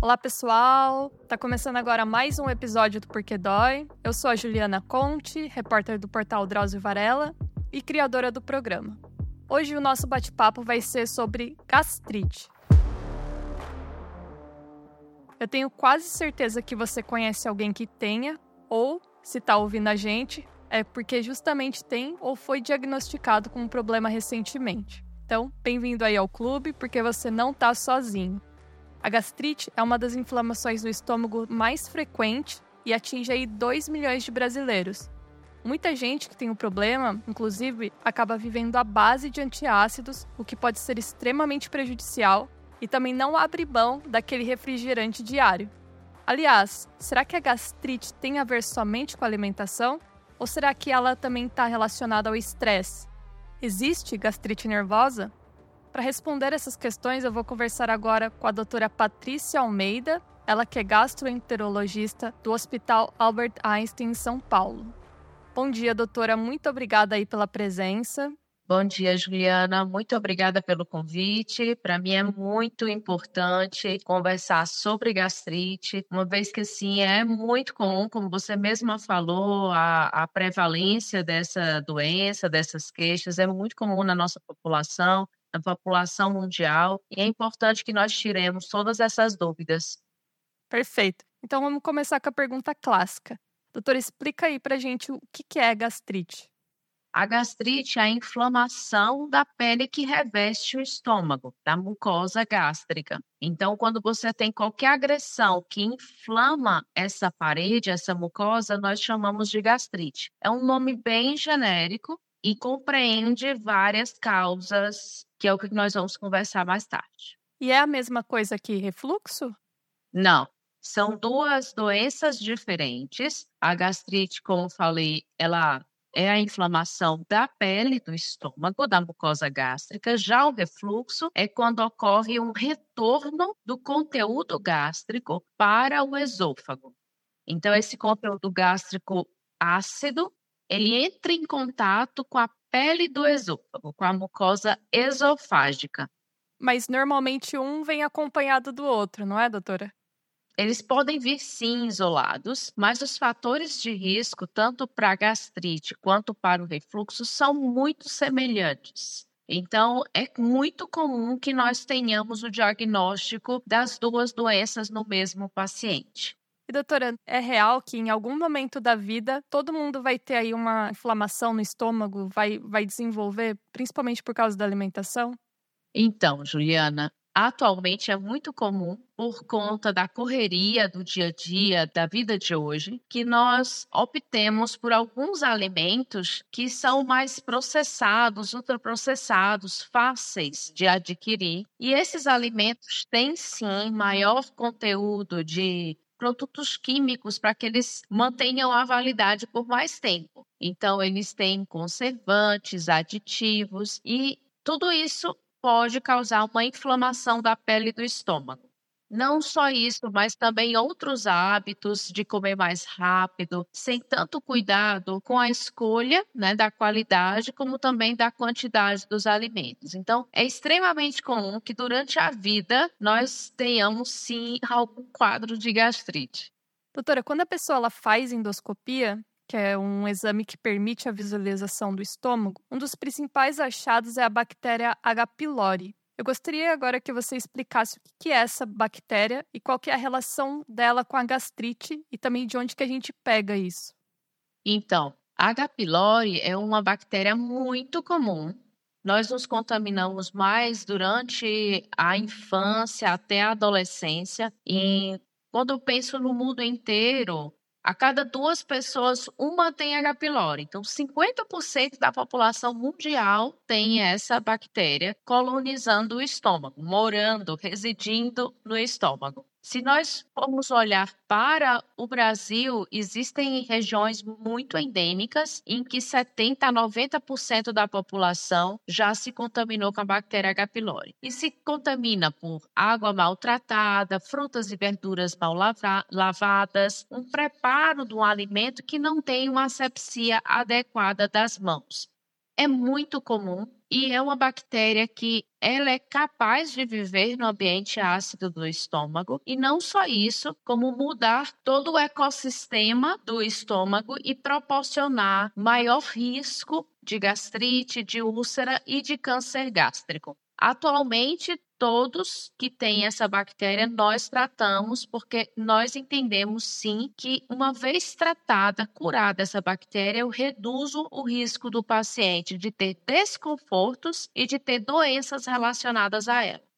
Olá, pessoal! Tá começando agora mais um episódio do Porquê Dói. Eu sou a Juliana Conte, repórter do portal Drauzio Varela e criadora do programa. Hoje o nosso bate-papo vai ser sobre gastrite. Eu tenho quase certeza que você conhece alguém que tenha, ou, se tá ouvindo a gente, é porque justamente tem ou foi diagnosticado com um problema recentemente. Então, bem-vindo aí ao clube, porque você não tá sozinho. A gastrite é uma das inflamações do estômago mais frequente e atinge aí 2 milhões de brasileiros. Muita gente que tem o problema, inclusive, acaba vivendo à base de antiácidos, o que pode ser extremamente prejudicial e também não abre mão daquele refrigerante diário. Aliás, será que a gastrite tem a ver somente com a alimentação? Ou será que ela também está relacionada ao estresse? Existe gastrite nervosa? Para responder essas questões, eu vou conversar agora com a doutora Patrícia Almeida, ela que é gastroenterologista do Hospital Albert Einstein em São Paulo. Bom dia, doutora. Muito obrigada aí pela presença. Bom dia, Juliana. Muito obrigada pelo convite. Para mim é muito importante conversar sobre gastrite, uma vez que assim é muito comum, como você mesma falou, a, a prevalência dessa doença, dessas queixas é muito comum na nossa população, na população mundial, e é importante que nós tiremos todas essas dúvidas. Perfeito. Então vamos começar com a pergunta clássica. Doutora, explica aí para gente o que é gastrite. A gastrite é a inflamação da pele que reveste o estômago, da mucosa gástrica. Então, quando você tem qualquer agressão que inflama essa parede, essa mucosa, nós chamamos de gastrite. É um nome bem genérico e compreende várias causas, que é o que nós vamos conversar mais tarde. E é a mesma coisa que refluxo? Não. São duas doenças diferentes. A gastrite, como falei, ela é a inflamação da pele do estômago, da mucosa gástrica. Já o refluxo é quando ocorre um retorno do conteúdo gástrico para o esôfago. Então, esse conteúdo gástrico ácido, ele entra em contato com a pele do esôfago, com a mucosa esofágica. Mas normalmente um vem acompanhado do outro, não é, doutora? Eles podem vir sim isolados, mas os fatores de risco, tanto para a gastrite quanto para o refluxo, são muito semelhantes. Então, é muito comum que nós tenhamos o diagnóstico das duas doenças no mesmo paciente. E doutora, é real que em algum momento da vida todo mundo vai ter aí uma inflamação no estômago, vai, vai desenvolver, principalmente por causa da alimentação? Então, Juliana, atualmente é muito comum, por conta da correria do dia a dia, da vida de hoje, que nós optemos por alguns alimentos que são mais processados, ultraprocessados, fáceis de adquirir. E esses alimentos têm sim maior conteúdo de produtos químicos para que eles mantenham a validade por mais tempo. Então, eles têm conservantes, aditivos e tudo isso pode causar uma inflamação da pele do estômago. Não só isso, mas também outros hábitos de comer mais rápido, sem tanto cuidado com a escolha né, da qualidade, como também da quantidade dos alimentos. Então, é extremamente comum que durante a vida nós tenhamos sim algum quadro de gastrite. Doutora, quando a pessoa ela faz endoscopia, que é um exame que permite a visualização do estômago, um dos principais achados é a bactéria H. pylori. Eu gostaria agora que você explicasse o que é essa bactéria e qual é a relação dela com a gastrite e também de onde que a gente pega isso. Então, a H. pylori é uma bactéria muito comum. Nós nos contaminamos mais durante a infância até a adolescência e quando eu penso no mundo inteiro, a cada duas pessoas, uma tem H. pylori. Então, 50% da população mundial tem essa bactéria colonizando o estômago, morando, residindo no estômago. Se nós formos olhar para o Brasil, existem regiões muito endêmicas em que 70 a 90% da população já se contaminou com a bactéria H. pylori. E se contamina por água maltratada, frutas e verduras mal lavadas, um preparo de um alimento que não tem uma asepsia adequada das mãos. é muito comum e é uma bactéria que ela é capaz de viver no ambiente ácido do estômago e não só isso, como mudar todo o ecossistema do estômago e proporcionar maior risco de gastrite, de úlcera e de câncer gástrico. Atualmente, todos que têm essa bactéria nós tratamos, porque nós entendemos sim que, uma vez tratada, curada essa bactéria, eu reduzo o risco do paciente de ter desconfortos e de ter doenças relacionadas a ela.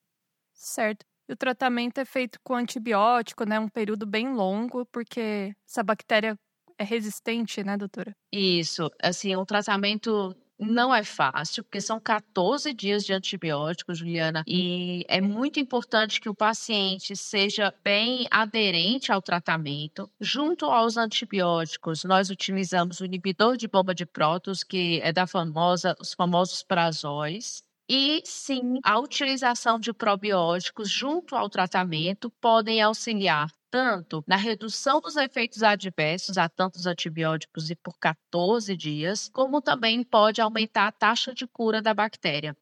Certo. E o tratamento é feito com antibiótico, né? Um período bem longo, porque essa bactéria é resistente, né, doutora? Isso. Assim, o tratamento não é fácil, porque são 14 dias de antibiótico, Juliana, e é muito importante que o paciente seja bem aderente ao tratamento. Junto aos antibióticos, nós utilizamos o inibidor de bomba de prótons, que é da famosa, os famosos prazóis. E sim, a utilização de probióticos junto ao tratamento podem auxiliar tanto na redução dos efeitos adversos a tantos antibióticos e por 14 dias, como também pode aumentar a taxa de cura da bactéria.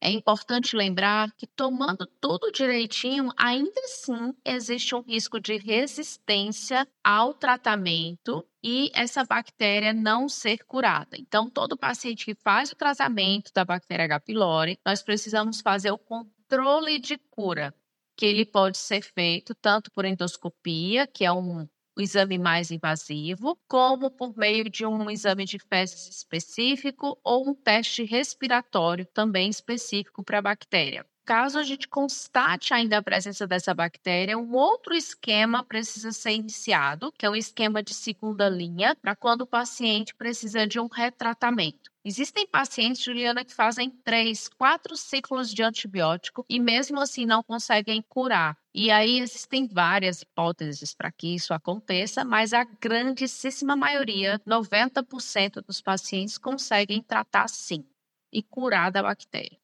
É importante lembrar que, tomando tudo direitinho, ainda assim existe um risco de resistência ao tratamento e essa bactéria não ser curada. Então, todo paciente que faz o tratamento da bactéria H. pylori, nós precisamos fazer o controle de cura, que ele pode ser feito tanto por endoscopia, que é um o exame mais invasivo, como por meio de um exame de fezes específico ou um teste respiratório também específico para a bactéria. Caso a gente constate ainda a presença dessa bactéria, um outro esquema precisa ser iniciado, que é um esquema de segunda linha, para quando o paciente precisa de um retratamento. Existem pacientes, Juliana, que fazem três, quatro ciclos de antibiótico e mesmo assim não conseguem curar. E aí existem várias hipóteses para que isso aconteça, mas a grandíssima maioria, 90% dos pacientes, conseguem tratar sim e curar da bactéria.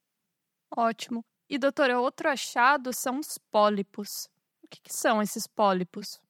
Ótimo. E, doutora, outro achado são os pólipos. O que, que são esses pólipos?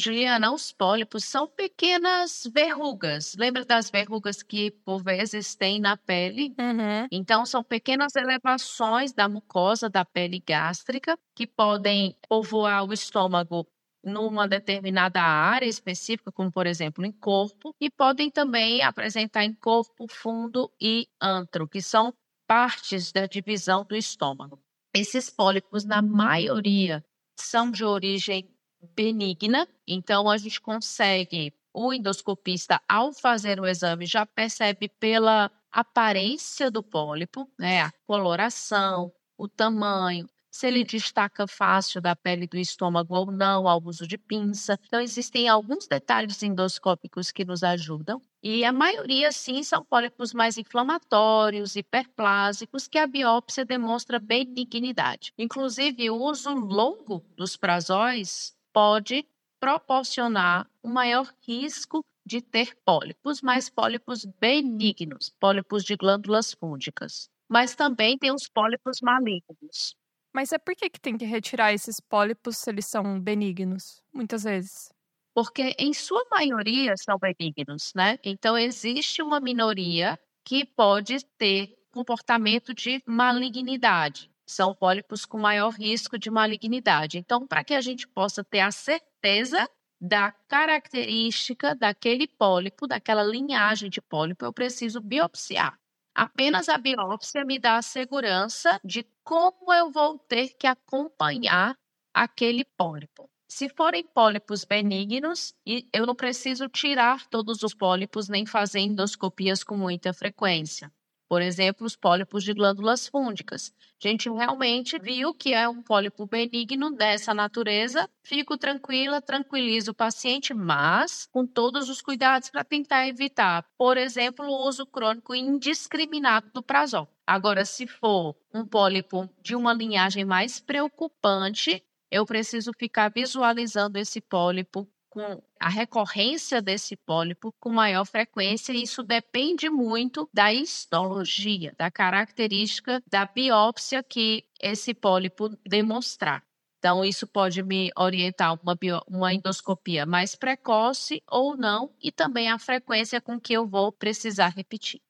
Juliana, os pólipos são pequenas verrugas. Lembra das verrugas que por vezes tem na pele? Uhum. Então, são pequenas elevações da mucosa da pele gástrica que podem povoar o estômago numa determinada área específica, como por exemplo em corpo, e podem também apresentar em corpo, fundo e antro, que são partes da divisão do estômago. Esses pólipos, na maioria, são de origem benigna, então a gente consegue, o endoscopista, ao fazer o exame, já percebe pela aparência do pólipo, né, a coloração, o tamanho, se ele destaca fácil da pele do estômago ou não ao uso de pinça. Então, existem alguns detalhes endoscópicos que nos ajudam. E a maioria, sim, são pólipos mais inflamatórios, hiperplásicos, que a biópsia demonstra benignidade. Inclusive, o uso longo dos prazóis pode proporcionar um maior risco de ter pólipos, mas pólipos benignos, pólipos de glândulas fúngicas. Mas também tem os pólipos malignos. Mas é por que, que tem que retirar esses pólipos se eles são benignos, muitas vezes? Porque em sua maioria são benignos, né? Então existe uma minoria que pode ter comportamento de malignidade são pólipos com maior risco de malignidade. Então, para que a gente possa ter a certeza da característica daquele pólipo, daquela linhagem de pólipo, eu preciso biopsiar. Apenas a biópsia me dá a segurança de como eu vou ter que acompanhar aquele pólipo. Se forem pólipos benignos, eu não preciso tirar todos os pólipos nem fazer endoscopias com muita frequência. Por exemplo, os pólipos de glândulas fúngicas. A gente realmente viu que é um pólipo benigno dessa natureza. Fico tranquila, tranquilizo o paciente, mas com todos os cuidados para tentar evitar, por exemplo, o uso crônico indiscriminado do prazol. Agora, se for um pólipo de uma linhagem mais preocupante, eu preciso ficar visualizando esse pólipo com a recorrência desse pólipo com maior frequência, e isso depende muito da histologia, da característica da biópsia que esse pólipo demonstrar. Então, isso pode me orientar uma, bio, uma endoscopia mais precoce ou não, e também a frequência com que eu vou precisar repetir.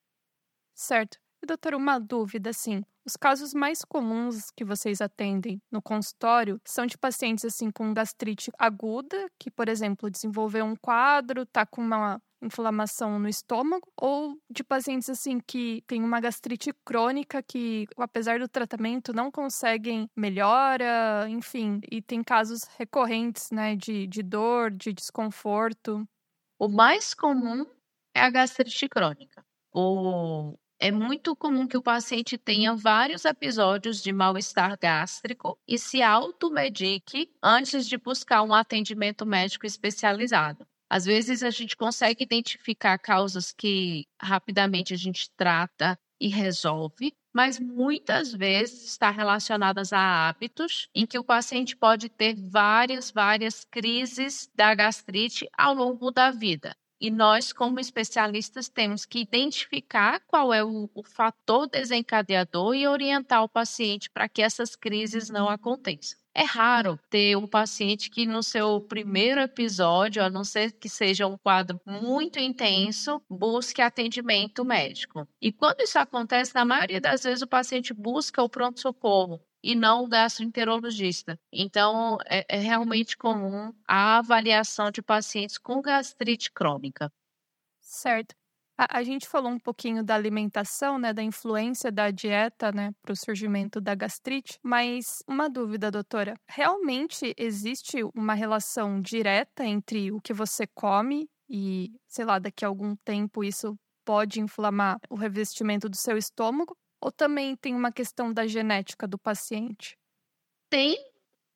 Certo. E, doutora, uma dúvida, assim. Os casos mais comuns que vocês atendem no consultório são de pacientes, assim, com gastrite aguda, que, por exemplo, desenvolveu um quadro, tá com uma inflamação no estômago, ou de pacientes, assim, que têm uma gastrite crônica que, apesar do tratamento, não conseguem melhora, enfim, e tem casos recorrentes, né, de, de dor, de desconforto. O mais comum é a gastrite crônica. O é muito comum que o paciente tenha vários episódios de mal-estar gástrico e se automedique antes de buscar um atendimento médico especializado. Às vezes a gente consegue identificar causas que rapidamente a gente trata e resolve, mas muitas vezes está relacionadas a hábitos em que o paciente pode ter várias, várias crises da gastrite ao longo da vida. E nós, como especialistas, temos que identificar qual é o, o fator desencadeador e orientar o paciente para que essas crises não aconteçam. É raro ter um paciente que no seu primeiro episódio, a não ser que seja um quadro muito intenso, busque atendimento médico. E quando isso acontece, na maioria das vezes o paciente busca o pronto-socorro e não gastroenterologista. Então, é, é realmente comum a avaliação de pacientes com gastrite crônica. Certo. A, a, gente falou um pouquinho da alimentação, né, da influência da dieta, né, para o surgimento da gastrite, mas uma dúvida, doutora. Realmente existe uma relação direta entre o que você come e, sei lá, daqui a algum tempo isso pode inflamar o revestimento do seu estômago? Ou também tem uma questão da genética do paciente? Tem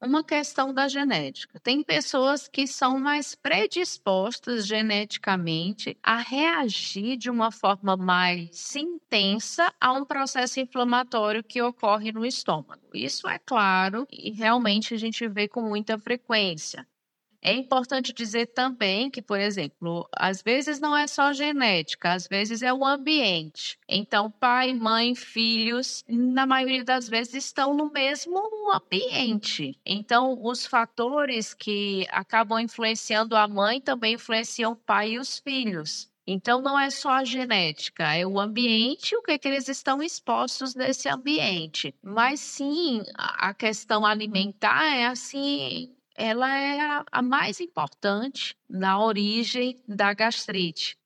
uma questão da genética. Tem pessoas que são mais predispostas geneticamente a reagir de uma forma mais intensa a um processo inflamatório que ocorre no estômago. Isso é claro e realmente a gente vê com muita frequência. É importante dizer também que, por exemplo, às vezes não é só genética, às vezes é o ambiente. Então, pai, mãe, filhos, na maioria das vezes estão no mesmo ambiente. Então, os fatores que acabam influenciando a mãe também influenciam o pai e os filhos. Então, não é só a genética, é o ambiente, o que, é que eles estão expostos nesse ambiente. Mas sim, a questão alimentar é assim ela é a, a mais importante na origem da gastrite.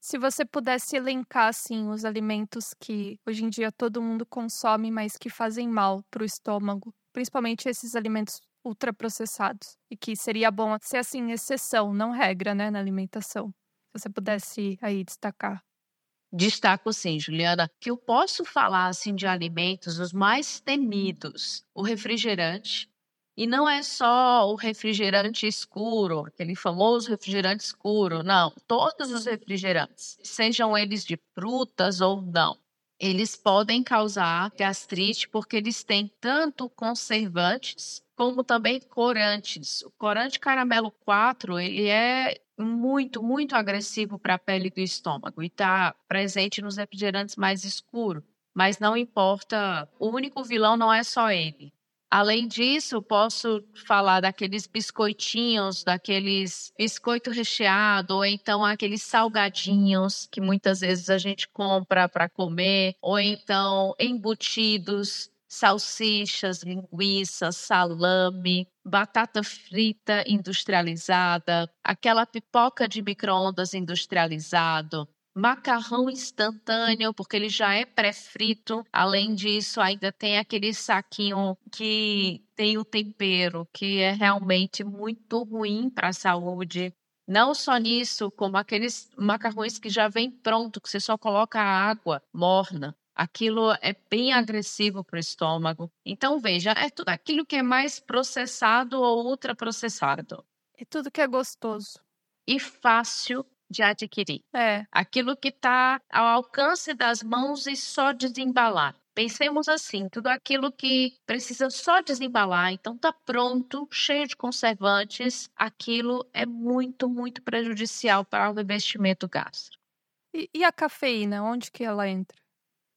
Se você pudesse elencar assim os alimentos que hoje em dia todo mundo consome, mas que fazem mal para o estômago, principalmente esses alimentos ultraprocessados, e que seria bom ser assim exceção, não regra, né, na alimentação. Se você pudesse aí destacar. Destaco sim, Juliana, que eu posso falar assim de alimentos os mais temidos: o refrigerante, e não é só o refrigerante escuro, aquele famoso refrigerante escuro, não. Todos os refrigerantes, sejam eles de frutas ou não, eles podem causar gastrite porque eles têm tanto conservantes como também corantes. O corante caramelo 4, ele é muito, muito agressivo para a pele do estômago e está presente nos refrigerantes mais escuros. Mas não importa, o único vilão não é só ele. Além disso, posso falar daqueles biscoitinhos, daqueles biscoito recheado, ou então aqueles salgadinhos que muitas vezes a gente compra para comer, ou então embutidos, salsichas, linguiças, salame, batata frita industrializada, aquela pipoca de micro-ondas industrializado, macarrão instantâneo, porque ele já é pré-frito. Além disso, ainda tem aquele saquinho que tem o tempero, que é realmente muito ruim para a saúde. Não só nisso, como aqueles macarrões que já vem pronto, que você só coloca água morna. Aquilo é bem agressivo para o estômago. Então, veja, é tudo aquilo que é mais processado ou ultraprocessado. É tudo que é gostoso. E fácil de adquirir. É. Aquilo que está ao alcance das mãos e só desembalar. Pensemos assim, tudo aquilo que precisa só desembalar, então está pronto, cheio de conservantes, aquilo é muito, muito prejudicial para o revestimento gástrico. E, e a cafeína, onde que ela entra?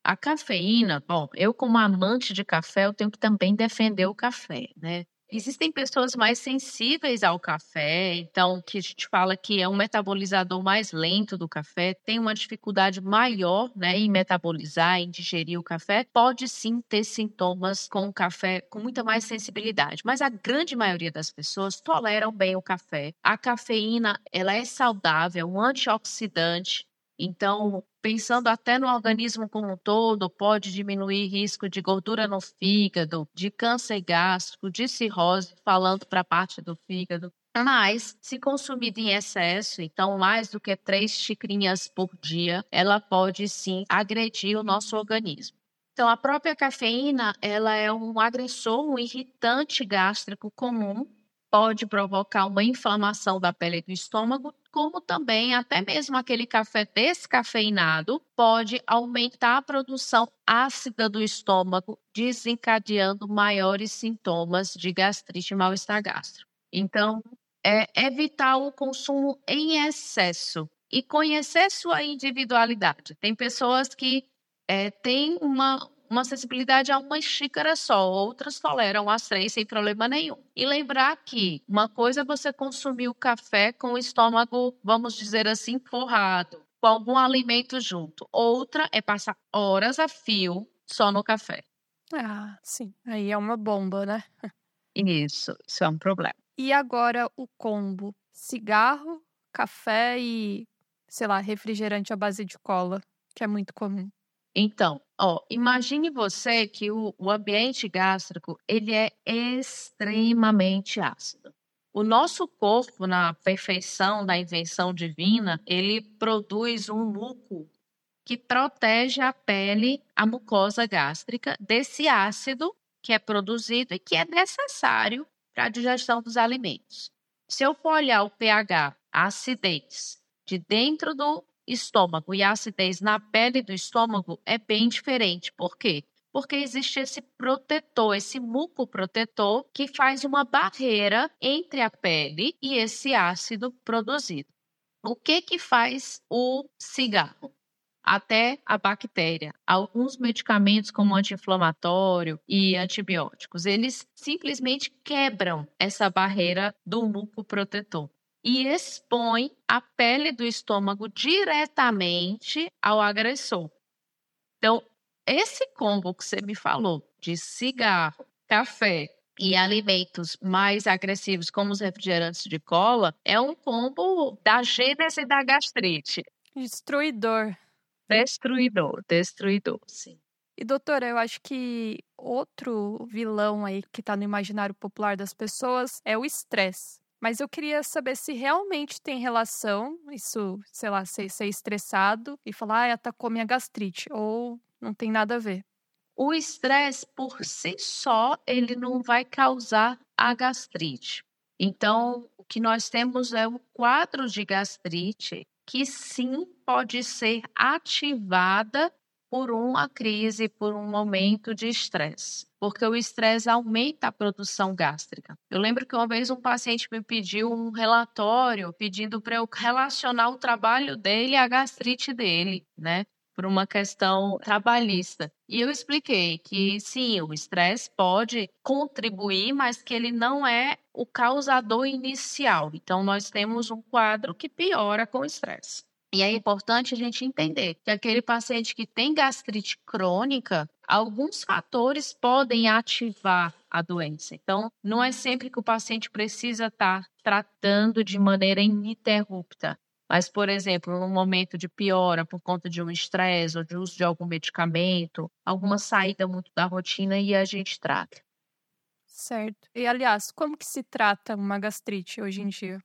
A cafeína, bom, eu como amante de café, eu tenho que também defender o café, né? Existem pessoas mais sensíveis ao café, então que a gente fala que é um metabolizador mais lento do café, tem uma dificuldade maior, né, em metabolizar, em digerir o café, pode sim ter sintomas com o café com muita mais sensibilidade, mas a grande maioria das pessoas toleram bem o café. A cafeína, ela é saudável, um antioxidante, então, pensando até no organismo como um todo, pode diminuir risco de gordura no fígado, de câncer gástrico, de cirrose, falando para a parte do fígado. Mas, se consumida em excesso, então mais do que três xicrinhas por dia, ela pode sim agredir o nosso organismo. Então, a própria cafeína, ela é um agressor, um irritante gástrico comum pode provocar uma inflamação da pele do estômago, como também até mesmo aquele café descafeinado pode aumentar a produção ácida do estômago, desencadeando maiores sintomas de gastrite e mal-estar gástrico. Então, é evitar o consumo em excesso e conhecer sua individualidade. Tem pessoas que é, têm uma, uma sensibilidade a uma xícara só, outras toleram as três sem problema nenhum. E lembrar que uma coisa é você consumir o café com o estômago, vamos dizer assim, forrado, com algum alimento junto. Outra é passar horas a fio só no café. Ah, sim. Aí é uma bomba, né? Isso, isso é um problema. E agora o combo: cigarro, café e, sei lá, refrigerante à base de cola, que é muito comum. Então, ó, imagine você que o, o ambiente gástrico ele é extremamente ácido. O nosso corpo, na perfeição da invenção divina, ele produz um muco que protege a pele, a mucosa gástrica, desse ácido que é produzido e que é necessário para a digestão dos alimentos. Se eu for olhar o pH, a acidez, de dentro do estômago e a acidez na pele do estômago é bem diferente. Por quê? Porque existe esse protetor, esse muco protetor, que faz uma barreira entre a pele e esse ácido produzido. O que que faz o cigarro? Até a bactéria. Alguns medicamentos, como anti-inflamatório e antibióticos, eles simplesmente quebram essa barreira do muco protetor e expõe a pele do estômago diretamente ao agressor. Então, esse combo que você me falou de cigarro, café e alimentos mais agressivos, como os refrigerantes de cola, é um combo da gênese da gastrite. Destruidor. Destruidor, destruidor, sim. E doutora, eu acho que outro vilão aí que está no imaginário popular das pessoas é o estresse. Mas eu queria saber se realmente tem relação, isso, sei lá, ser, ser estressado e falar, ah, atacou minha gastrite, ou não tem nada a ver. O estresse por si só, ele não vai causar a gastrite. Então, o que nós temos é um quadro de gastrite que sim pode ser ativada por uma crise, por um momento de estresse, porque o estresse aumenta a produção gástrica. Eu lembro que uma vez um paciente me pediu um relatório pedindo para eu relacionar o trabalho dele à gastrite dele, né? Por uma questão trabalhista. E eu expliquei que sim, o estresse pode contribuir, mas que ele não é o causador inicial. Então, nós temos um quadro que piora com o estresse. E é importante a gente entender que aquele paciente que tem gastrite crônica, alguns fatores podem ativar a doença. Então, não é sempre que o paciente precisa estar tratando de maneira ininterrupta. Mas, por exemplo, no momento de piora por conta de um estresse ou de uso de algum medicamento, alguma saída muito da rotina e a gente trata. Certo. E, aliás, como que se trata uma gastrite hoje em dia?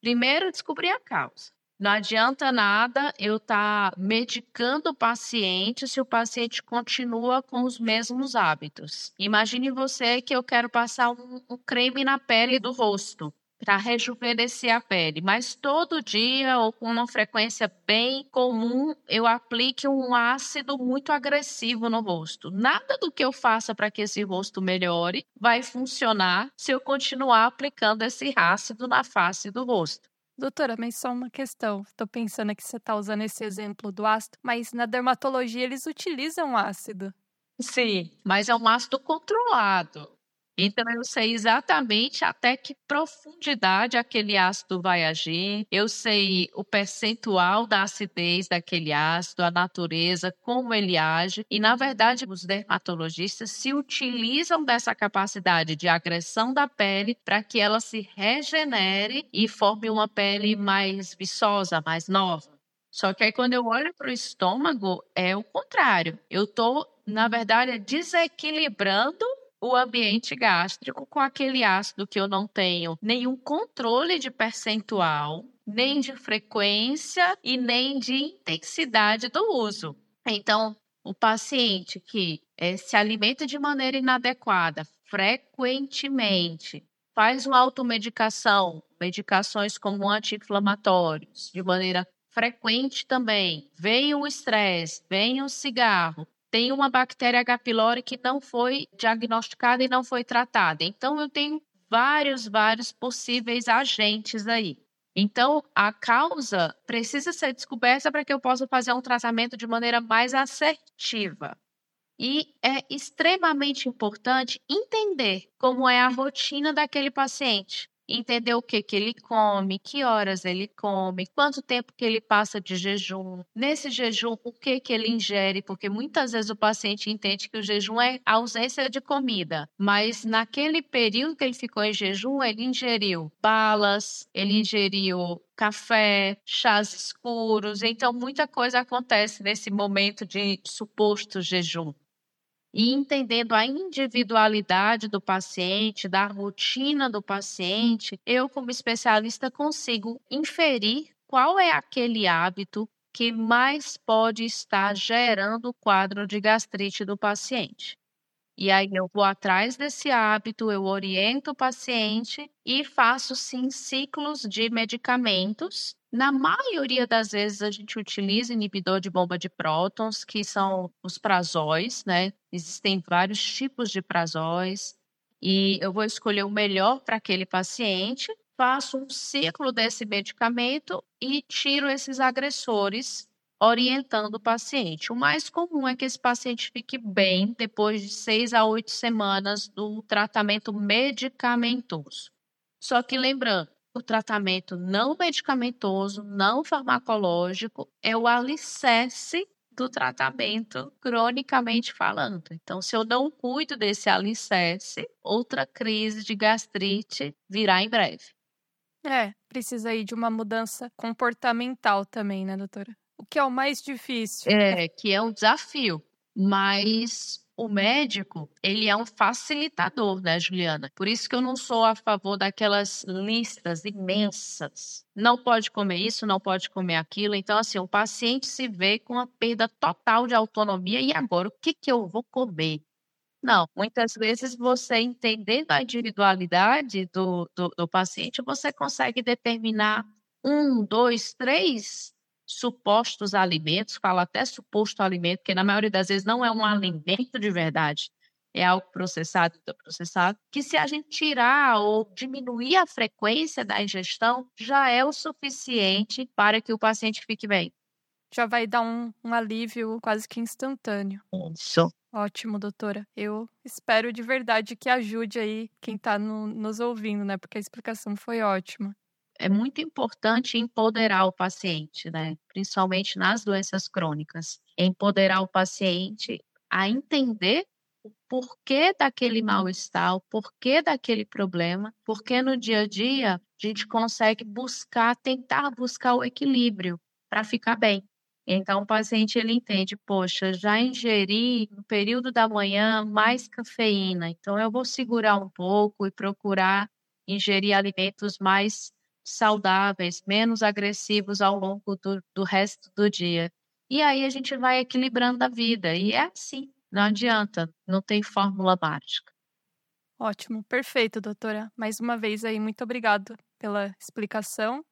Primeiro, descobrir a causa. Não adianta nada eu estar tá medicando o paciente se o paciente continua com os mesmos hábitos. Imagine você que eu quero passar um, um creme na pele do rosto para rejuvenescer a pele, mas todo dia ou com uma frequência bem comum eu aplique um ácido muito agressivo no rosto. Nada do que eu faça para que esse rosto melhore vai funcionar se eu continuar aplicando esse ácido na face do rosto. Doutora, mas só uma questão. Estou pensando que você está usando esse exemplo do ácido, mas na dermatologia eles utilizam ácido. Sim, mas é um ácido controlado. Então eu sei exatamente até que profundidade aquele ácido vai agir, eu sei o percentual da acidez daquele ácido, a natureza, como ele age, e na verdade os dermatologistas se utilizam dessa capacidade de agressão da pele para que ela se regenere e forme uma pele mais viçosa, mais nova. Só que aí quando eu olho para o estômago, é o contrário. Eu estou, na verdade, desequilibrando o ambiente gástrico com aquele ácido que eu não tenho nenhum controle de percentual, nem de frequência e nem de intensidade do uso. Então, o paciente que é, se alimenta de maneira inadequada, frequentemente, faz uma automedicação, medicações como anti-inflamatórios, de maneira frequente também, vem o estresse, vem o cigarro, tem uma bactéria H. pylori que não foi diagnosticada e não foi tratada. Então, eu tenho vários, vários possíveis agentes aí. Então, a causa precisa ser descoberta para que eu possa fazer um tratamento de maneira mais assertiva. E é extremamente importante entender como é a rotina daquele paciente entender o que que ele come, que horas ele come, quanto tempo que ele passa de jejum. Nesse jejum, o que que ele ingere, porque muitas vezes o paciente entende que o jejum é ausência de comida, mas naquele período que ele ficou em jejum, ele ingeriu balas, ele ingeriu café, chás escuros, então muita coisa acontece nesse momento de suposto jejum e entendendo a individualidade do paciente, da rotina do paciente, eu, como especialista, consigo inferir qual é aquele hábito que mais pode estar gerando o quadro de gastrite do paciente. E aí eu vou atrás desse hábito, eu oriento o paciente e faço sim ciclos de medicamentos na maioria das vezes a gente utiliza inibidor de bomba de prótons, que são os prazóis, né? Existem vários tipos de prazóis e eu vou escolher o melhor para aquele paciente, faço um ciclo desse medicamento e tiro esses agressores orientando o paciente. O mais comum é que esse paciente fique bem depois de seis a oito semanas do tratamento medicamentoso. Só que lembrando, o tratamento não medicamentoso, não farmacológico, é o alicerce do tratamento cronicamente falando. Então, se eu não cuido desse alicerce, outra crise de gastrite virá em breve. É, precisa aí de uma mudança comportamental também, né, doutora? O que é o mais difícil. É, que é um desafio. Mas o médico, ele é um facilitador, né, Juliana? Por isso que eu não sou a favor daquelas listas imensas. Não pode comer isso, não pode comer aquilo. Então, assim, o paciente se vê com a perda total de autonomia. E agora, o que, que eu vou comer? Não, muitas vezes você entendendo a individualidade do, do, do paciente, você consegue determinar um, dois, três supostos alimentos, falo até suposto alimento, porque na maioria das vezes não é um alimento de verdade, é algo processado, processado, que se a gente tirar ou diminuir a frequência da ingestão, já é o suficiente para que o paciente fique bem. Já vai dar um, um alívio quase que instantâneo. Isso. Ótimo, doutora. Eu espero de verdade que ajude aí quem está no, nos ouvindo, né? Porque a explicação foi ótima é muito importante empoderar o paciente, né? Principalmente nas doenças crônicas. Empoderar o paciente a entender o porquê daquele mal-estar, o porquê daquele problema, porque no dia a dia a gente consegue buscar, tentar buscar o equilíbrio para ficar bem. Então o paciente ele entende, poxa, já ingeri no período da manhã mais cafeína, então eu vou segurar um pouco e procurar ingerir alimentos mais saudáveis, menos agressivos ao longo do, do resto do dia. E aí a gente vai equilibrando a vida. E é assim, não adianta, não tem fórmula mágica. Ótimo, perfeito, doutora. Mais uma vez aí, muito obrigado pela explicação.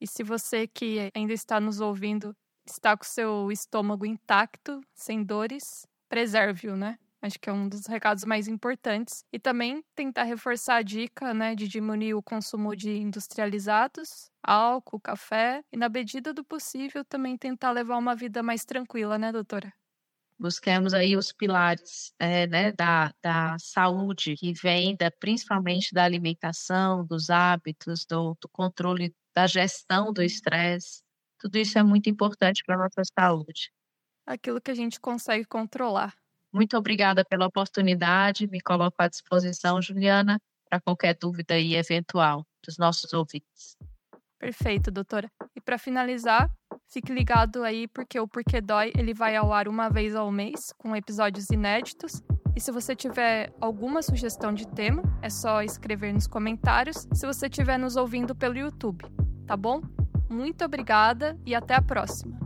E se você que ainda está nos ouvindo está com seu estômago intacto, sem dores, preserve-o, né? Acho que é um dos recados mais importantes. E também tentar reforçar a dica, né, de diminuir o consumo de industrializados, álcool, café e, na medida do possível, também tentar levar uma vida mais tranquila, né, doutora? Busquemos aí os pilares é, né, da, da saúde, que vem da, principalmente da alimentação, dos hábitos, do, do controle, da gestão do estresse. Tudo isso é muito importante para a nossa saúde. Aquilo que a gente consegue controlar. Muito obrigada pela oportunidade. Me coloco à disposição, Juliana, para qualquer dúvida aí eventual dos nossos ouvintes. Perfeito, doutora. E para finalizar, fique ligado aí porque o Porquê Dói ele vai ao ar uma vez ao mês com episódios inéditos. E se você tiver alguma sugestão de tema, é só escrever nos comentários se você estiver nos ouvindo pelo YouTube, tá bom? Muito obrigada e até a próxima!